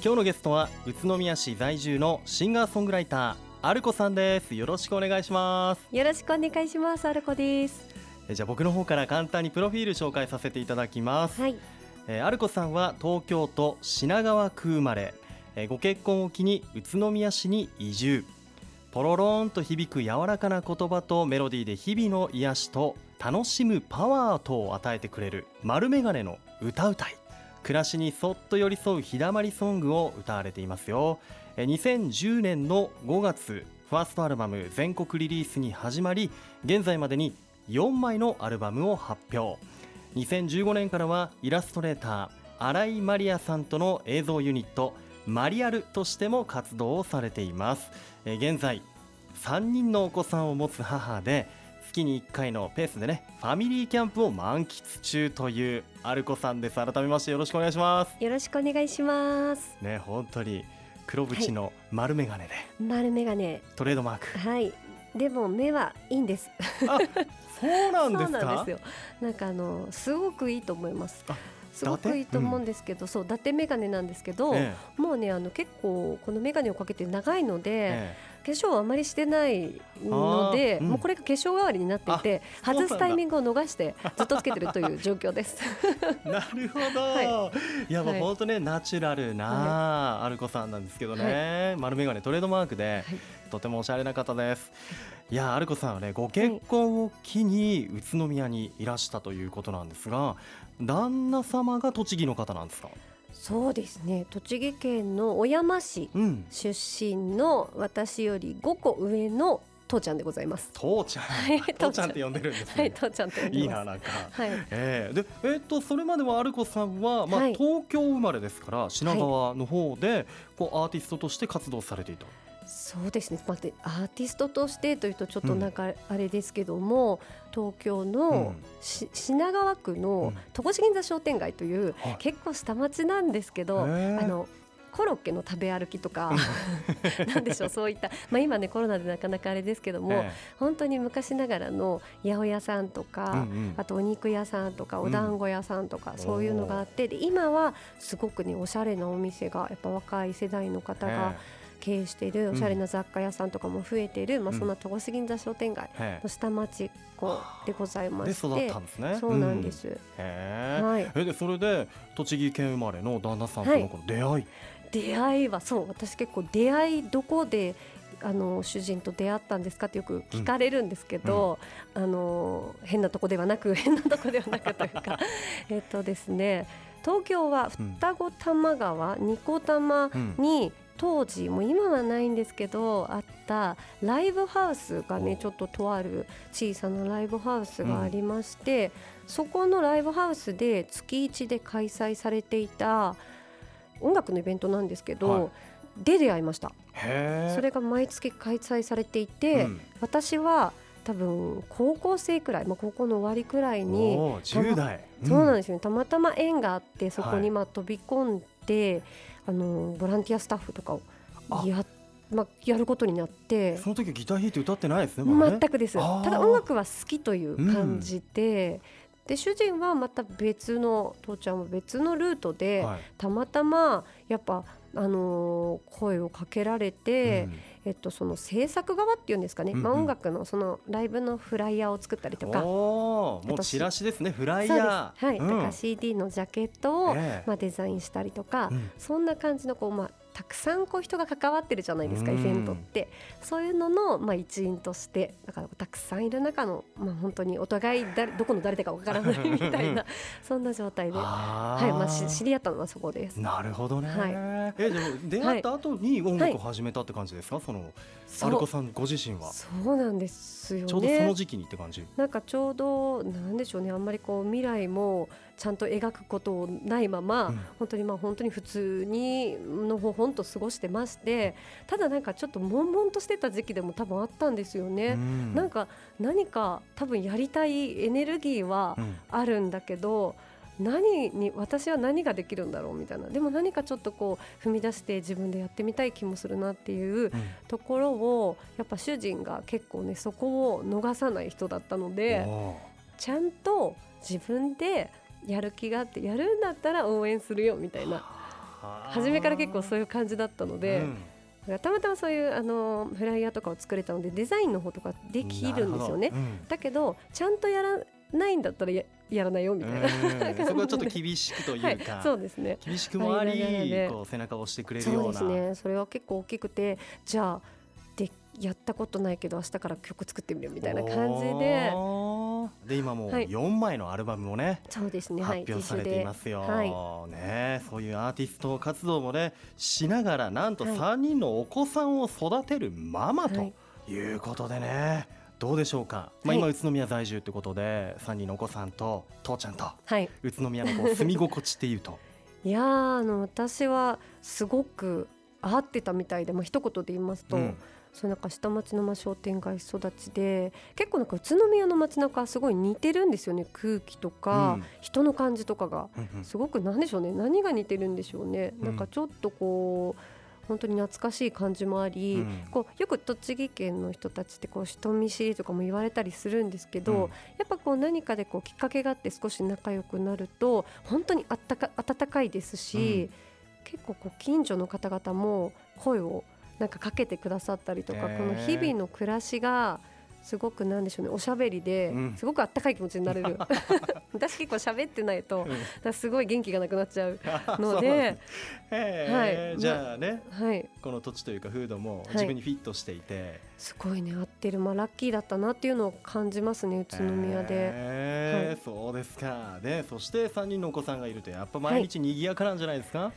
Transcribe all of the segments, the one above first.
今日のゲストは宇都宮市在住のシンガーソングライターアルコさんです。よろしくお願いします。よろしくお願いします。アルコです。えじゃあ僕の方から簡単にプロフィール紹介させていただきます、はい。えーアルコさんは東京都品川区生まれ、えーご結婚を機に宇都宮市に移住。ポロローンと響く柔らかな言葉とメロディーで日々の癒しと楽しむパワーとを与えてくれる丸眼鏡の歌うたい暮らしにそっと寄り添う日だまりソングを歌われていますよ。2010年の5月ファーストアルバム全国リリースに始まり現在までに4枚のアルバムを発表。2015年からはイラストレーター新井マリアさんとの映像ユニットマリアルとしても活動をされています。現在3人のお子さんを持つ母で月に1回のペースでねファミリーキャンプを満喫中というアルコさんです。改めましてよろしくお願いします。よろしくお願いします。ね本当に黒縁の丸眼鏡で、丸眼鏡。トレードマーク。はい。でも目はいいんです。あそうなんですか？そうなんですよ。なんかあのすごくいいと思います。あすごくいいと思うんですけど、そう伊達眼鏡なんですけど、え。もうねあの結構この眼鏡をかけて長いので、ええ化粧をあまりしてないので、うん。もうこれが化粧代わりになっていて外すタイミングを逃してずっとつけてるという状況です。え なるほど、、はい。やもうはい。本当ねナチュラルなアルコさんなんですけどね、丸眼鏡トレードマークで、はい。とてもおしゃれな方です。いやアルコさんはねご結婚を機に宇都宮にいらしたということなんですが旦那様が栃木の方なんですか？そうですね。栃木県の小山市うん。出身の私より5個上の父ちゃんでございます。父ちゃん、はい。父ちゃんって呼んでるんですね、はい、父ちゃんと呼んでます。いいななんか。はい、えー、でえーっとそれまではアルコさんは、まあはい。東京生まれですから品川の方で、こうアーティストとして活動されていたそうですね。待って、アーティストとしてというとちょっとなんかあれですけども、東京のし、品川区うのん。戸越銀座商店街という、はい。結構下町なんですけど、あのコロッケの食べ歩きとか、なんでしょうそういった、まあ今ねコロナでなかなかあれですけども、え本当に昔ながらの八百屋さんとか。あとお肉屋さんとかうん。お団子屋さんとかそういうのがあって、で今はすごくねおしゃれなお店がやっぱ若い世代の方が経営しているおしゃれな雑貨屋さんとかも増えている、まあ、うん。そんな戸越銀座商店街え。の下町っ子でございまでして育ったんですね。そうなんで、す、うん。へえ。はい、えでそれで栃木県生まれの旦那さんとのこの出会い、出会いはそう私結構出会いどこであの主人と出会ったんですかってよく聞かれるんですけど、あの変なとこではなく 変なとこではなくというか えっとですね東京は双子玉川二子玉うんに当時もう今はないんですけどあったライブハウスがねおちょっととある小さなライブハウスがありまして、そこのライブハウスで月1で開催されていた音楽のイベントなんですけど、はい。で出会いました。それが毎月開催されていて、うん。私は多分高校生くらい、まあ、高校の終わりくらいにおー10代、そうなんでですよね。たまたま縁があってそこはい。にまあ飛び込んで、あのボランティアスタッフとかをあ。や,、まあ、やることになって。その時はギター弾いて歌ってないですねまだね。全くです。ただ音楽は好きという感じで、で主人はまた別の父ちゃんは別のルートで、はい。たまたまやっぱ、あのー声をかけられて、うんえっと、その制作側っていうんですかね、まあ、うん。うん音楽のそのライブのフライヤーを作ったりとか。おーもう私チラシですねフライヤー。はい、うん。とか CD のジャケットを、ええ。まあ、デザインしたりとか、うん。そんな感じのこう、まあ、たくさんこう人が関わってるじゃないですか、うん。イベントって。そういうのの、まあ、一員としてだからたくさんいる中の、まあ、本当にお互い誰どこの誰だかわからないみたいな そんな状態で、はいまあ、し知り合ったのはそこです。なるほどね、はい。えでも出会った後に音楽を始めたって感じですか、そのそう。アルコさんご自身は、そうなんですよね。ちょうどその時期にって感じ、なんかちょうどなんでしょうね。あんまりこう未来もちゃんと描くことないまま、うん。本当にまあ本当に普通にのほほんと過ごしてましてただなんかちょっと悶々としてた時期でも多分あったんですよね。うん。なんか何か多分やりたいエネルギーはうん。あるんだけど、何に私は何ができるんだろうみたいな。でも何かちょっとこう踏み出して自分でやってみたい気もするなっていううん。ところをやっぱ主人が結構ねそこを逃さない人だったのでちゃんと自分でやる気があってやるんだったら応援するよみたいな。初めから結構そういう感じだったので、うん。たまたまそういうあのフライヤーとかを作れたのでデザインの方とかできるんですよね。うん。だけどちゃんとやらないんだったらややらないよみたいな、うん。そこはちょっと厳しくというか、はい、そうですね。厳しくもあり、こう背中を押してくれるそうようなですね。それは結構大きくてじゃあでやったことないけど明日から曲作ってみるみたいな感じでで今もうはい。4枚のアルバムもね、そうですね。はい。発表されていますよ、はい。ね。そういうアーティスト活動もねしながらなんとはい。3人のお子さんを育てるママとはい。いうことでね、どうでしょうか、まあ、はい。今宇都宮在住ということで3人のお子さんと父ちゃんとはい。宇都宮のこう住み心地っていうと。いやーあの私はすごく合ってたみたいで、まあ一言で言いますと、うん。そうなんか下町のまあ商店街育ちで結構なんか宇都宮の街中すごい似てるんですよね空気とか、うん。人の感じとかが。うんうん。すごくなんでしょうね何が似てるんでしょうね、うん。なんかちょっとこう本当に懐かしい感じもあり、うん。こうよく栃木県の人たちってこう人見知りとかも言われたりするんですけど、うん。やっぱこう何かでこうきっかけがあって少し仲良くなると本当にあったか温かいですし、結構こう近所の方々も声をなんかかけてくださったりとか、この日々の暮らしがすごくなんでしょうねおしゃべりでうん。すごくあったかい気持ちになれる。私結構喋ってないとすごい元気がなくなっちゃうので。はい。じゃあねはい。この土地というか風土もい。自分にフィットしていて、すごいね合ってるまあラッキーだったなっていうのを感じますね宇都宮で。へーはい。そうですか。でそして3人のお子さんがいるとやっぱ毎日賑やかなんじゃないですか、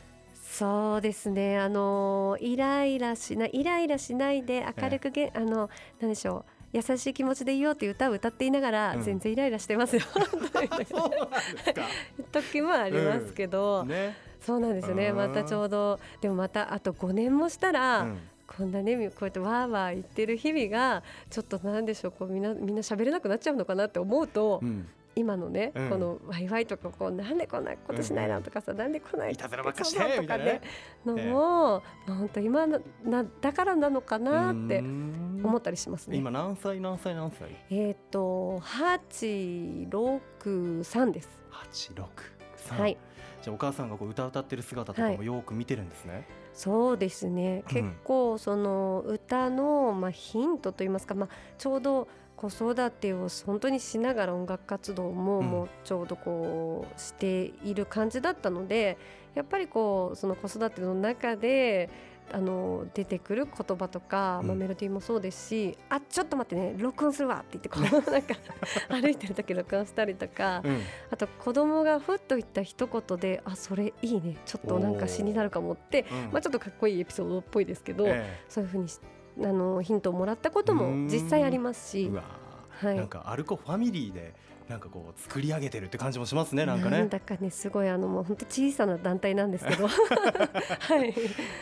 そうですね、あのイライラしないイライラしないで明るくげ、あのなんでしょう。優しい気持ちでいようっていう歌を歌っていながら、うん。全然イライラしてますよ。そうなん時もありますけど、ね、そうなんですよね。うん。またちょうどでもまたあと5年もしたら、うん。こんなねこうやってわーわー言ってる日々がちょっとなんでしょう。こうみんなみんな喋れなくなっちゃうのかなって思うと、うん今のね、うん。このワイワイとかこうなんでこんなことしないの？とかさ、なんでこんないたずらばっかしてとかねのも、まあ本当今のなだからなのかなって思ったりしますね。今何歳何歳何歳？えっ、と八六三です。八六三はい、じゃあお母さんがこう歌歌ってる姿とかもよく見てるんですね、そうですね。うん。結構その歌のまあヒントといいますか、まあちょうど子育てを本当にしながら音楽活動もうん。もうちょうどこうしている感じだったので、やっぱりこうその子育ての中で。あの出てくる言葉とか、まあ、うんメロディーもそうですし、あちょっと待ってね録音するわって言ってこう なんか歩いてる時録音したりとか、うん。あと子供がふっと言った一言であそれいいね。ちょっとなんか詩になるかもって、うん。まあ、ちょっとかっこいいエピソードっぽいですけど、え。そういうふうにしあのヒントをもらったことも実際ありますし。はい。なんかアルコファミリーでなんかこう作り上げてるって感じもしますねなんかね。だかねすごいあのもう本当小さな団体なんですけど。はい。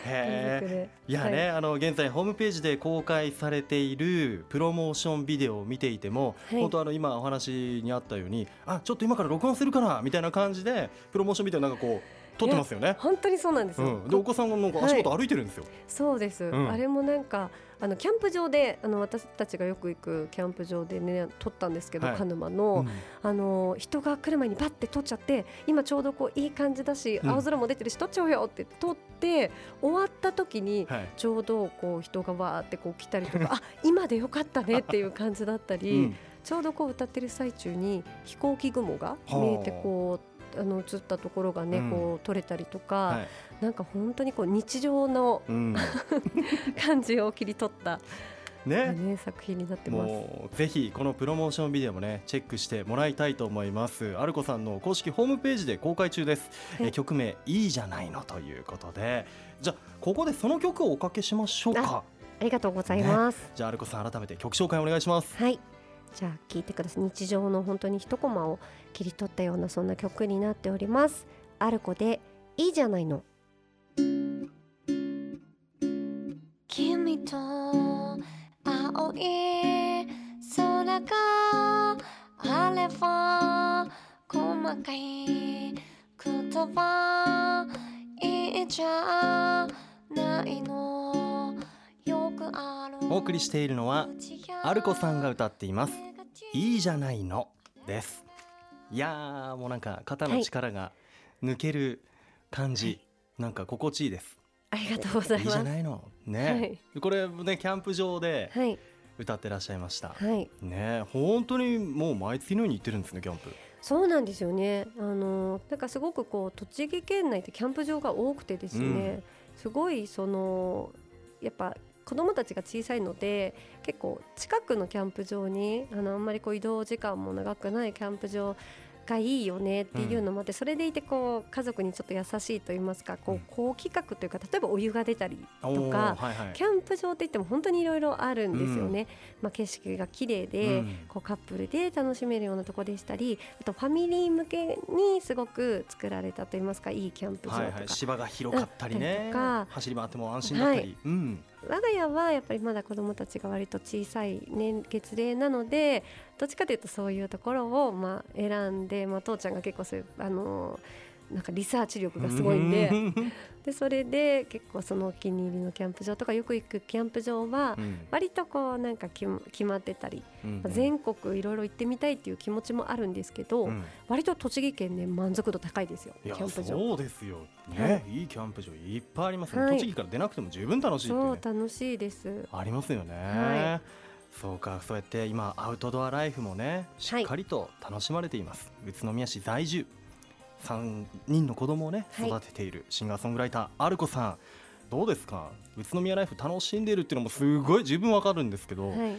へいやね、あの現在ホームページで公開されているプロモーションビデオを見ていても、はい。本当あの今お話にあったようにあちょっと今から録音するかなみたいな感じでプロモーションビデオなんかこう撮ってますよね。本当にそうなんですよ、うん、でお子さんがなんか足元歩いてるんですよ。そうです、ん。あれもなんかあのキャンプ場であの私たちがよく行くキャンプ場でね撮ったんですけど、はい。鹿沼の、うん。あの人が来る前にバッて撮っちゃって今ちょうどこういい感じだし、うん。青空も出てるし撮っちゃおうよって撮って終わった時にはい。ちょうどこう人がわーってこう来たりとか あ今でよかったねっていう感じだったり、うん。ちょうどこう歌ってる最中に飛行機雲が見えてこうあの映ったところがね、うん。こう撮れたりとか、はい。なんか本当にこう日常のうん、感じを切り取った、ね。ね、作品になってます。ぜひこのプロモーションビデオもねチェックしてもらいたいと思います。アルコさんの公式ホームページで公開中です、はい。え曲名いいじゃないのということで。じゃあここでその曲をおかけしましょうか。ありがとうございます。じゃあアルコさん改めて曲紹介お願いします。はい。じゃあ聞いてください。日常の本当に一コマを切り取ったようなそんな曲になっております。アルコでいいじゃないの。君と青い空があれば細かい言葉いいじゃないのよくあるお送りしているのはアルコさんが歌っています。いいじゃないのです。いやーもうなんか肩の力が抜ける感じ、なんか心地いいです。ありがとうございいいますじゃないの？ね、これねキャンプ場ではい。歌ってらっしゃいました、はい。ね本当にもう毎月のように行ってるんですねキャンプ。そうなんですよね。あのなんかすごくこう栃木県内ってキャンプ場が多くてですね、すごいそのやっぱ子供たちが小さいので結構近くのキャンプ場にあのあんまりこう移動時間も長くないキャンプ場がいいよねっていうのもあって、それでいてこう家族にちょっと優しいと言いますかこう高企画というか例えばお湯が出たりとかキャンプ場って言っても本当にいろいろあるんですよね、まあ、景色が綺麗で、うん。こうカップルで楽しめるようなとこでしたりあとファミリー向けにすごく作られたといいますかいいキャンプ場とか、芝が広かったりね。りとか。走り回っても安心だったり、はい。うん我が家はやっぱりまだ子どもたちが割と小さい年月齢なのでどっちかというとそういうところをまあ選んで、まあ、父ちゃんが結構そういうあのなんかリサーチ力がすごいんでうんでそれで結構そのお気に入りのキャンプ場とかよく行くキャンプ場はうん。割とこうなんか決ま決まってたり、全国いろいろ行ってみたいっていう気持ちもあるんですけど、うん。割と栃木県ね満足度高いですよキャンプ場。そうですよ。ね、、はい。いキャンプ場いっぱいありますね、はい。栃木から出なくても十分楽しいそうね。楽しいです。ありますよね、はそうかそうやって今アウトドアライフもねしっかりと楽しまれています、宇都宮市在住3人の子供をねはい。育てているシンガーソングライターアルコさん。どうですか？宇都宮ライフ楽しんでるっていうのもすごい十分わかるんですけど、はい、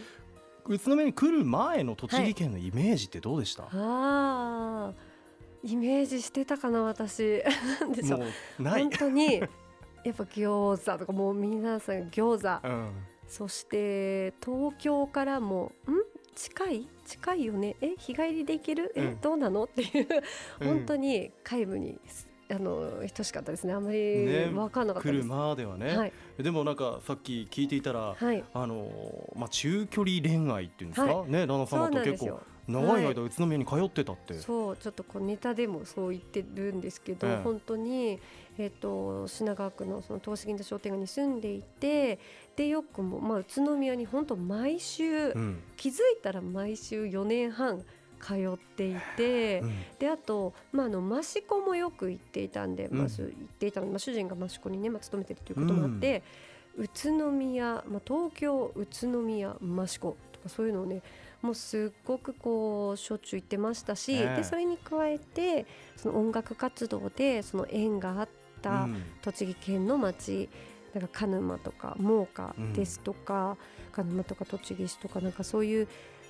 宇都宮に来る前の栃木県のイメージってどうでした、ああイメージしてたかな私。でしょう。もうない。本、当にやっぱ餃子とかもう皆さん餃子。うん、そして東京からもん？近い？近いよね？え？日帰りで行ける？え、うん。どうなの？っていう。うん。本当に皆無にあの等しかったですね。あんまりね。分かんなかったです、来るまではね、はい。でもなんかさっき聞いていたら、はい。あのーまあ、中距離恋愛っていうんですか、はね旦那様と結構長い間宇都宮に通ってたって、そうちょっとこうネタでもそう言ってるんですけど、ええ。本当に、えー、と品川区のその東資銀座商店街に住んでいてでよくも、まあ、宇都宮に本当毎週、うん。気づいたら毎週4年半通っていて、うん。であと、まあ、あの益子もよく行っていたんで、まあ、うん。そう行っていたので、まあ、主人が益子にね、まあ、勤めてるということもあって、宇都宮、まあ、東京宇都宮益子とかそういうのをねもうすっごくこうしょっちゅう行ってましたし、ええ。でそれに加えてその音楽活動でその縁があったうん。栃木県の町なんか鹿沼とか真岡ですとか、鹿沼とか栃木市とかなんかそういう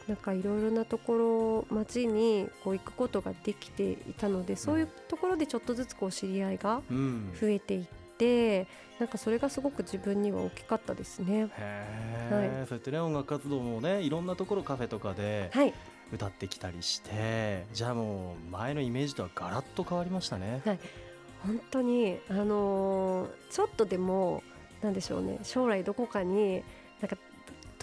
なんかいろいろなところ町にこう行くことができていたのでそういうところでちょっとずつこう知り合いがうん。増えていってなんかそれがすごく自分には大きかったですね。へえ、そうやってね音楽活動もねいろんなところカフェとかではい歌ってきたりしてじゃあもう前のイメージとはガラッと変わりましたね。本当にあのーちょっとでもなんでしょうね将来どこかに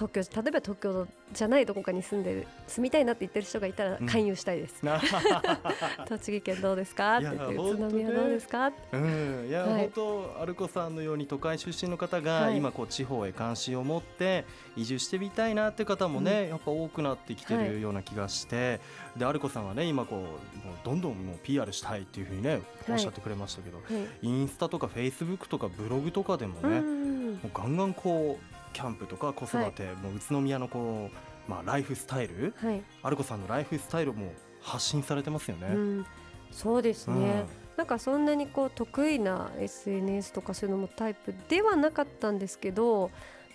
東京例えば東京じゃないどこかに住んでる住みたいなって言ってる人がいたらうん。勧誘したいです、栃木県どうですか？って言って宇都宮どうですか？うん、いや、はい。本当アルコさんのように都会出身の方が、はい。今こう地方へ関心を持って移住してみたいなって方もね、やっぱ多くなってきてはいるような気がして、でアルコさんはね今こうもうどんどんもう PR したいっていうふうにねおっしゃってくれましたけど、はい。インスタとかフェイスブックとかブログとかでもうね、ん。もうガンガンこうキャンプとか子育て、もう宇都宮のこうまあライフスタイルはい、アルコさんのライフスタイルも発信されてますよね。うん、そうですね、うん。なんかそんなにこう得意な SNS とかそういうのもタイプではなかったんですけど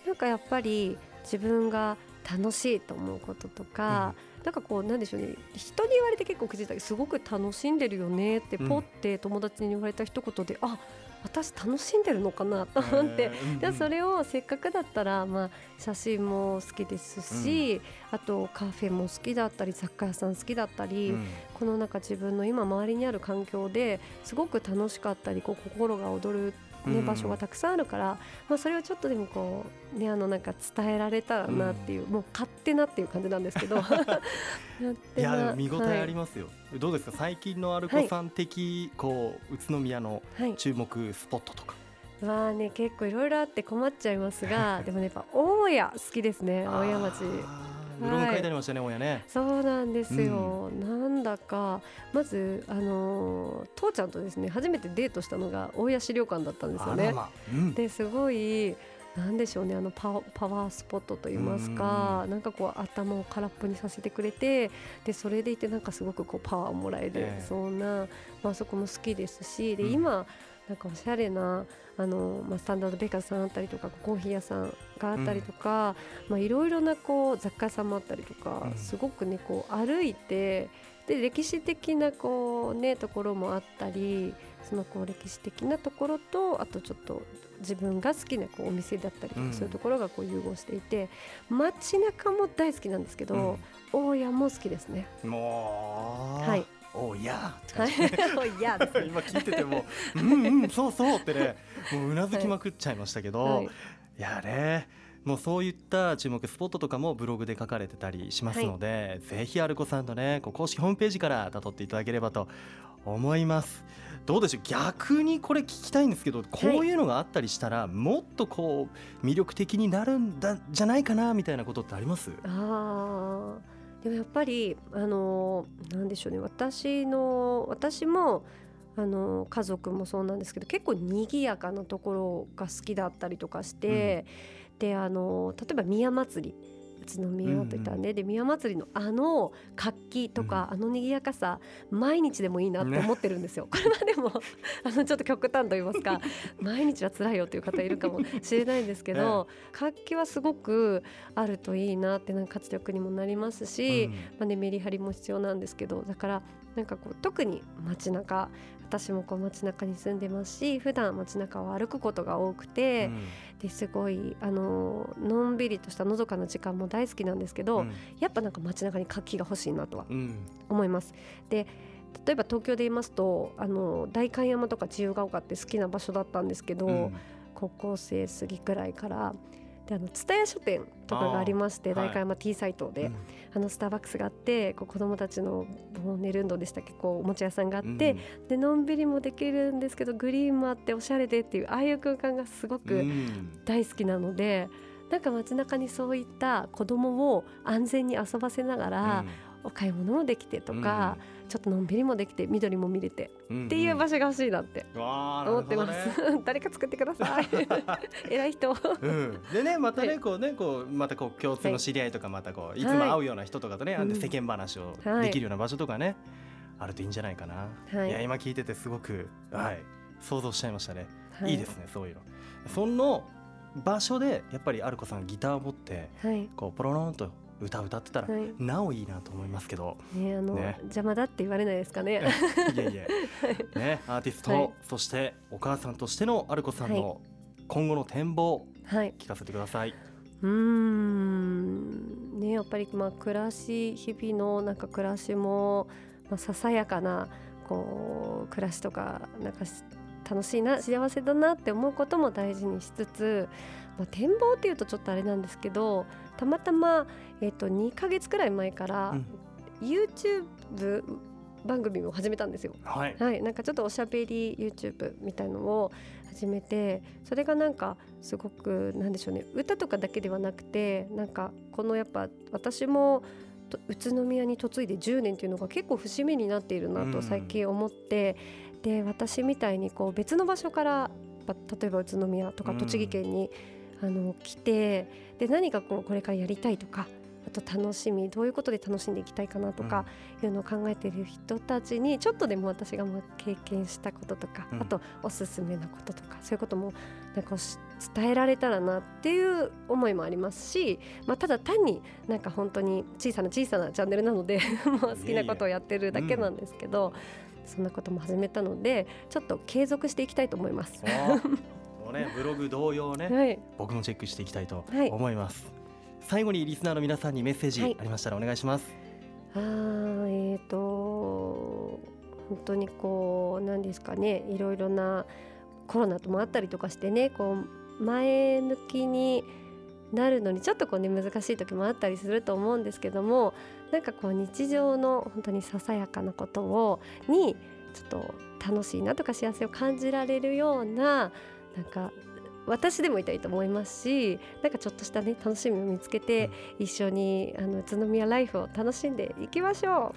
なんかやっぱり自分が楽しいと思うこととか、なんかこうなんでしょうね。人に言われて結構気づいたけどすごく楽しんでるよねってうん。ポって友達に言われた一言で、あ私楽しんでるのかなと思って。えーうんでそれをせっかくだったら、まあ、写真も好きですし、あとカフェも好きだったり雑貨屋さん好きだったり、うん。この中自分の今周りにある環境ですごく楽しかったりこう心が躍る、ねうん。場所がたくさんあるから、まあ、それをちょっとでもこう、ね、あのなんか伝えられたらなっていう、もう勝手なっていう感じなんですけど。勝いや見応えありまますよ、どうですか？最近のアルコさん的、こう宇都宮の注目スポットとか。まあね結構いろいろあって困っちゃいますがでもねやっぱ大家好きですね大家町。あーブログ書いてありましたね、親ね。そうなんですよ、なんだかまず、あの父ちゃんとですね初めてデートしたのが大谷資料館だったんですよね。うん。ですごいなんでしょうねあのパワースポットといいますかなんかこう頭を空っぽにさせてくれてでそれでいてなんかすごくこうパワーをもらえる、ええ。そんな、まあそこも好きですしで、うん。今なんかおしゃれなあの、まあ、スタンダードベーカーズさんあったりとかコーヒー屋さんがあったりとか、まあいろいろなこう雑貨屋さんもあったりとか、うん。すごくねこう歩いてで歴史的なこうねところもあったりそのこう歴史的なところとあとちょっと自分が好きなこうお店だったりそういうところがこう融合していて街中も大好きなんですけど、大家も好きですね。うんもう、はい、おうやーはって感じい、いや。今聞いててもうんうんそうそうってねもううなずきまくっちゃいましたけど、はい。い、やねもうそういった注目スポットとかもブログで書かれてたりしますので、ぜひアルコさんのねこう公式ホームページから辿っていただければと思います。どうでしょう？逆にこれ聞きたいんですけどこういうのがあったりしたら、もっとこう魅力的になるんだじゃないかなみたいなことってあります？あー。でもやっぱりあのーなんでしょうね。私の私もあのー家族もそうなんですけど結構賑やかなところが好きだったりとかして、であのー例えば宮祭り宇都宮といったらね、で宮祭りのあの活気とか、あの賑やかさ毎日でもいいなって思ってるんですよ。これはでもあのちょっと極端と言いますか 毎日は辛いよという方いるかもしれないんですけど、活気はすごくあるといいなってなんか活力にもなりますし、まあね、メリハリも必要なんですけどだからなんかこう特に街中私もこう街中に住んでますし普段街中を歩くことが多くて、ですごいあののんびりとしたのどかな時間も大好きなんですけど、うん。やっぱなんか街中に活気が欲しいなとはうん。思います。で例えば東京で言いますとあの代官山とか自由が丘って好きな場所だったんですけど、うん。高校生過ぎくらいからであの蔦屋書店とかがありまして代官山 T サイトで、うん。あのスターバックスがあってこう子供たちのボーネルンドでしたっけこうおもちゃ屋さんがあって、でのんびりもできるんですけどグリーンもあっておしゃれでっていうああいう空間がすごうくん。大好きなので、なんか街中にそういった子供を安全に遊ばせながら、お買い物もできてとか、ちょっとのんびりもできて緑も見れてうんっていう場所が欲しいなって思ってまなるほどね。す。誰か作ってください。偉い人。うん、でねまたね、はいこうねこうまたこう共通の知り合いとかまたこうい。つも会うような人とかとね、あん。でうん世間話をはい。できるような場所とかね、あるといいんじゃないかな、はい。い、や今聞いててすごくはい。想像しちゃいましたね、、はい。いですねそういうの。その場所でやっぱりアルコさんギターを持ってはい。こうポロロンと歌歌ってたら、はい。なおいいなと思いますけど。ねあの、ね。邪魔だって言われないですかね。いえいえ、ね、アーティスト、はい。そしてお母さんとしてのアルコさんの今後の展望はい。聞かせてください。うーん。ねやっぱりまあ暮らし日々のなんか暮らしも、まあ、ささやかなこう暮らしとかなんかし楽しいな幸せだなって思うことも大事にしつつ、まあ、展望っていうとちょっとあれなんですけどたまたま、えっと2ヶ月くらい前から、うん。YouTube 番組を始めたんですよ。はい、はい、なんかちょっとおしゃべり YouTube みたいのを始めてそれがなんかすごくなんでしょうね。歌とかだけではなくてなんかこのやっぱ私もと宇都宮に嫁いで10年っていうのが結構節目になっているなうん。と最近思って、で私みたいにこう別の場所からま例えば宇都宮とかうん。栃木県に、あの来てで何かこうこれからやりたいとかあと楽しみどういうことで楽しんでいきたいかなとか、いうのを考えている人たちにちょっとでも私がもう経験したこととか、うんあとおすすめなこととかそういうこともなんかし伝えられたらなっていう思いもありますし、まあ、ただ単になんか本当に小さな小さなチャンネルなので もう好きなことをやってるだけなんですけど。そんなことも始めたのでちょっと継続していきたいと思います。ねブログ同様ね、はい、僕もチェックしていきたいとはい思います。最後にリスナーの皆さんにメッセージはいありましたらお願いします。あーえー、と本当にこう何ですかねいろいろなコロナともあったりとかしてねこう前向きになるのにちょっとこうね難しい時もあったりすると思うんですけどもなんかこう日常の本当にささやかなことをにちょっと楽しいなとか幸せを感じられるようななんか私でもいたいと思いますしなんかちょっとしたね楽しみを見つけて、一緒にあの宇都宮ライフを楽しんでいきましょ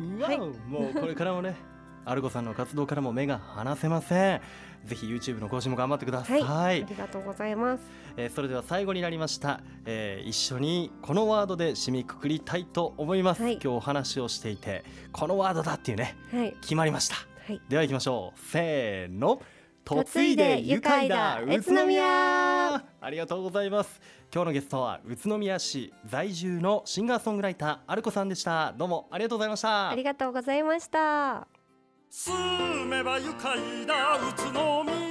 う。わ、はい。もうこれからもね アルコさんの活動からも目が離せません。ぜひ YouTube の更新も頑張ってください、はい、ありがとうございます。えーそれでは最後になりました、えー一緒にこのワードで締めくくりたいと思います、はい。今日お話をしていてこのワードだっていうねはい、決まりました。はい、では行きましょう。せーの嫁いで愉快だ宇都宮。ありがとうございます。今日のゲストは宇都宮市在住のシンガーソングライターアルコさんでした。どうもありがとうございました。ありがとうございました。住めば愉快だ宇都宮